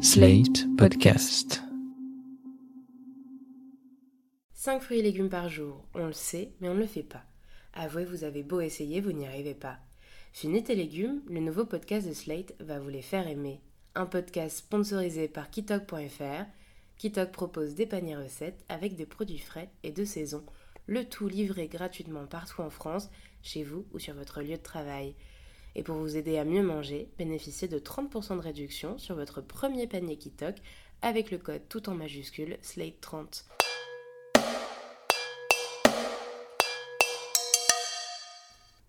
Slate Podcast. 5 fruits et légumes par jour, on le sait, mais on ne le fait pas. Avouez, vous avez beau essayer, vous n'y arrivez pas. Finis tes légumes, le nouveau podcast de Slate va vous les faire aimer. Un podcast sponsorisé par Kitok.fr. Kitok propose des paniers recettes avec des produits frais et de saison, le tout livré gratuitement partout en France, chez vous ou sur votre lieu de travail. Et pour vous aider à mieux manger, bénéficiez de 30% de réduction sur votre premier panier Kitok avec le code tout en majuscule SLATE30.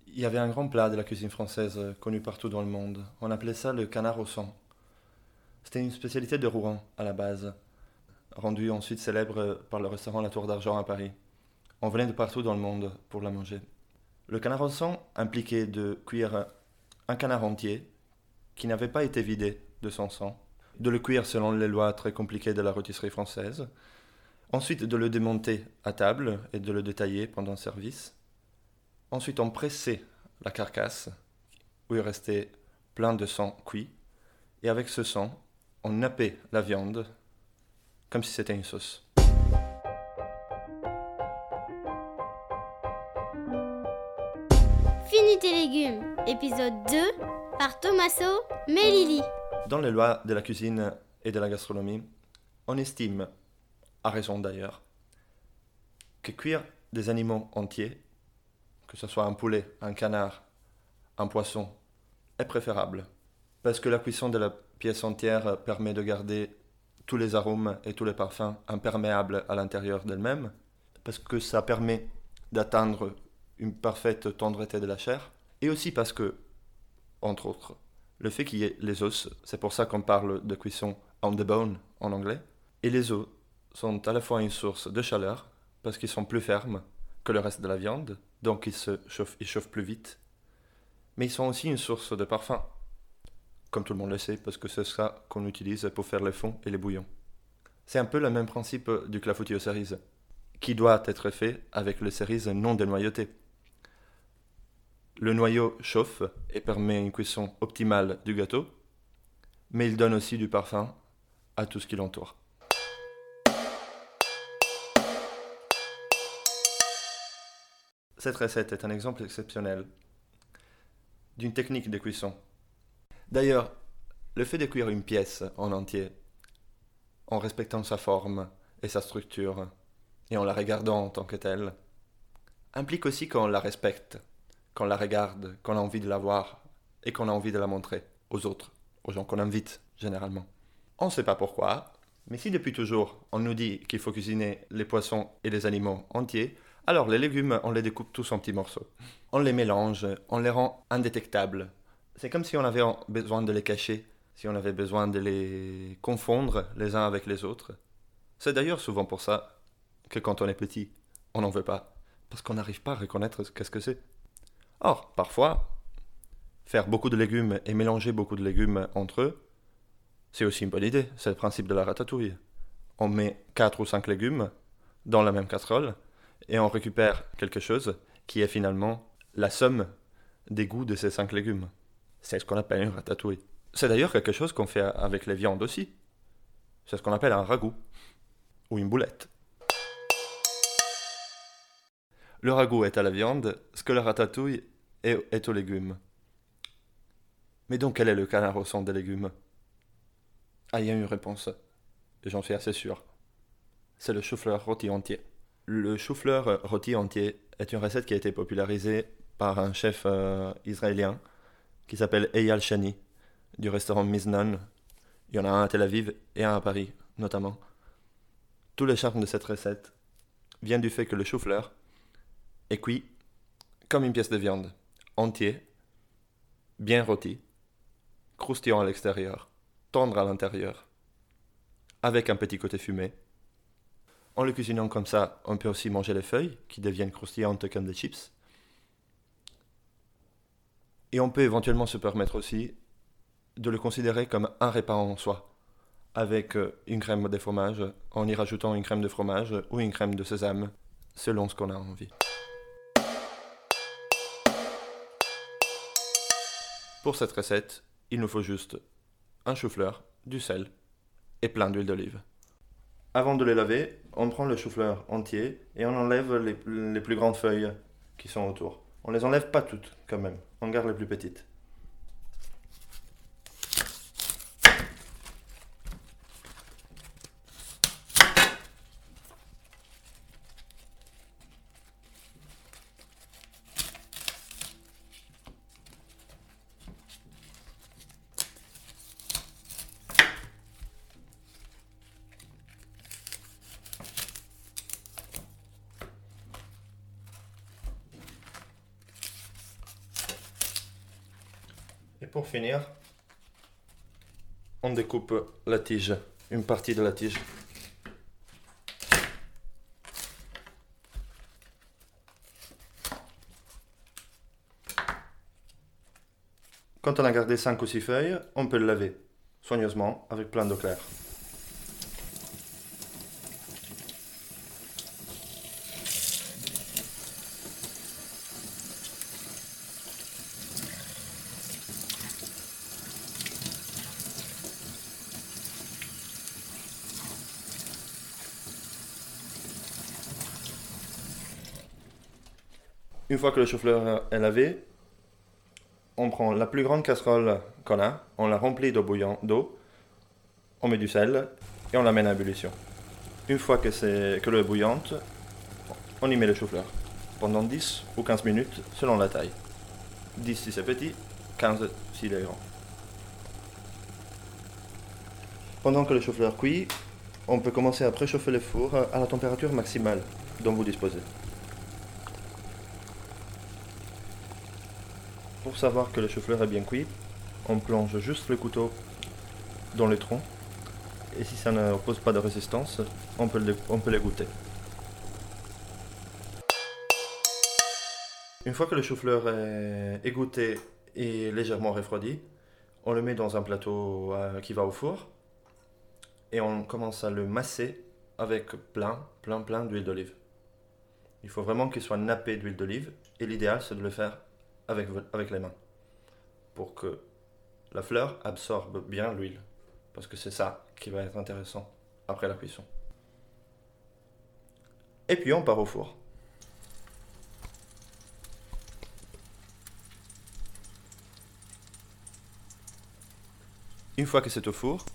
Il y avait un grand plat de la cuisine française euh, connu partout dans le monde. On appelait ça le canard au sang. C'était une spécialité de Rouen à la base, rendue ensuite célèbre par le restaurant La Tour d'Argent à Paris. On venait de partout dans le monde pour la manger. Le canard au sang impliquait de cuire un canard entier qui n'avait pas été vidé de son sang, de le cuire selon les lois très compliquées de la rôtisserie française, ensuite de le démonter à table et de le détailler pendant le service. Ensuite, on pressait la carcasse où il restait plein de sang cuit, et avec ce sang, on nappait la viande comme si c'était une sauce. Fini tes légumes, épisode 2 par Tommaso Melili. Dans les lois de la cuisine et de la gastronomie, on estime, à raison d'ailleurs, que cuire des animaux entiers, que ce soit un poulet, un canard, un poisson, est préférable. Parce que la cuisson de la pièce entière permet de garder tous les arômes et tous les parfums imperméables à l'intérieur d'elle-même, parce que ça permet d'atteindre une parfaite tendreté de la chair, et aussi parce que, entre autres, le fait qu'il y ait les os, c'est pour ça qu'on parle de cuisson on the bone en anglais, et les os sont à la fois une source de chaleur, parce qu'ils sont plus fermes que le reste de la viande, donc ils se chauffent, plus vite, mais ils sont aussi une source de parfum, comme tout le monde le sait, parce que c'est ça qu'on utilise pour faire les fonds et les bouillons. C'est un peu le même principe du clafoutis aux cerises, qui doit être fait avec les cerises non dénoyautées. Le noyau chauffe et permet une cuisson optimale du gâteau, mais il donne aussi du parfum à tout ce qui l'entoure. Cette recette est un exemple exceptionnel d'une technique de cuisson. D'ailleurs, le fait de cuire une pièce en entier, en respectant sa forme et sa structure, et en la regardant en tant que telle, implique aussi qu'on la respecte, qu'on la regarde, qu'on a envie de la voir et qu'on a envie de la montrer aux autres, aux gens qu'on invite généralement. On ne sait pas pourquoi, mais si depuis toujours on nous dit qu'il faut cuisiner les poissons et les animaux entiers, alors les légumes on les découpe tous en petits morceaux. On les mélange, on les rend indétectables. C'est comme si on avait besoin de les cacher, si on avait besoin de les confondre les uns avec les autres. C'est d'ailleurs souvent pour ça que quand on est petit, on n'en veut pas, parce qu'on n'arrive pas à reconnaître qu'est-ce que c'est. Or, parfois, faire beaucoup de légumes et mélanger beaucoup de légumes entre eux, c'est aussi une bonne idée. C'est le principe de la ratatouille. On met 4 ou 5 légumes dans la même casserole et on récupère quelque chose qui est finalement la somme des goûts de ces 5 légumes. C'est ce qu'on appelle une ratatouille. C'est d'ailleurs quelque chose qu'on fait avec les viandes aussi. C'est ce qu'on appelle un ragoût ou une boulette. Le ragoût est à la viande, ce que la ratatouille est, aux légumes. Mais donc quel est le canard au sang des légumes? Ah, il y a une réponse. J'en suis assez sûr. C'est le chou-fleur rôti entier. Le chou-fleur rôti entier est une recette qui a été popularisée par un chef euh, israélien qui s'appelle Eyal Shani, du restaurant Miznan. Il y en a un à Tel Aviv et un à Paris, notamment. Tout le charme de cette recette vient du fait que le chou-fleur est cuit comme une pièce de viande, entier, bien rôti, croustillant à l'extérieur, tendre à l'intérieur, avec un petit côté fumé. En le cuisinant comme ça, on peut aussi manger les feuilles qui deviennent croustillantes comme des chips. Et on peut éventuellement se permettre aussi de le considérer comme un repas en soi, avec une crème de fromage, en y rajoutant une crème de fromage ou une crème de sésame, selon ce qu'on a envie. Pour cette recette, il nous faut juste un chou-fleur, du sel et plein d'huile d'olive. Avant de les laver, on prend le chou-fleur entier et on enlève les, les plus grandes feuilles qui sont autour. On les enlève pas toutes quand même, on garde les plus petites. Et pour finir, on découpe la tige, une partie de la tige. Quand on a gardé 5 ou 6 feuilles, on peut le laver soigneusement avec plein d'eau claire. Une fois que le chou-fleur est lavé, on prend la plus grande casserole qu'on a, on la remplit d'eau bouillante, d'eau, on met du sel et on l'amène à ébullition. Une fois que, c'est, que l'eau est bouillante, on y met le chou-fleur pendant 10 ou 15 minutes selon la taille. 10 si c'est petit, 15 s'il est grand. Pendant que le chou-fleur cuit, on peut commencer à préchauffer le four à la température maximale dont vous disposez. Savoir que le chou-fleur est bien cuit, on plonge juste le couteau dans le tronc et si ça ne pose pas de résistance, on peut, le, on peut les goûter. Une fois que le chou-fleur est égoutté et légèrement refroidi, on le met dans un plateau euh, qui va au four et on commence à le masser avec plein, plein, plein d'huile d'olive. Il faut vraiment qu'il soit nappé d'huile d'olive et l'idéal c'est de le faire avec, les mains pour que la fleur absorbe bien l'huile parce que c'est ça qui va être intéressant après la cuisson. Et puis on part au four. Une fois que c'est au four,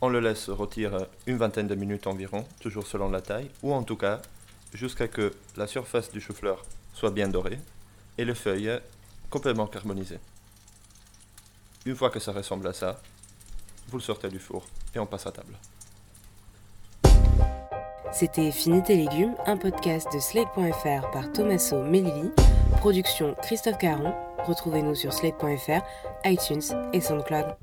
on le laisse rôtir une vingtaine de minutes environ, toujours selon la taille, ou en tout cas jusqu'à que la surface du chou-fleur soit bien dorée et les feuilles complètement carbonisées. Une fois que ça ressemble à ça, vous le sortez du four et on passe à table. C'était Fini tes légumes, un podcast de Slate.fr par Tommaso Melilli, production Christophe Caron. Retrouvez-nous sur Slate.fr, iTunes et SoundCloud.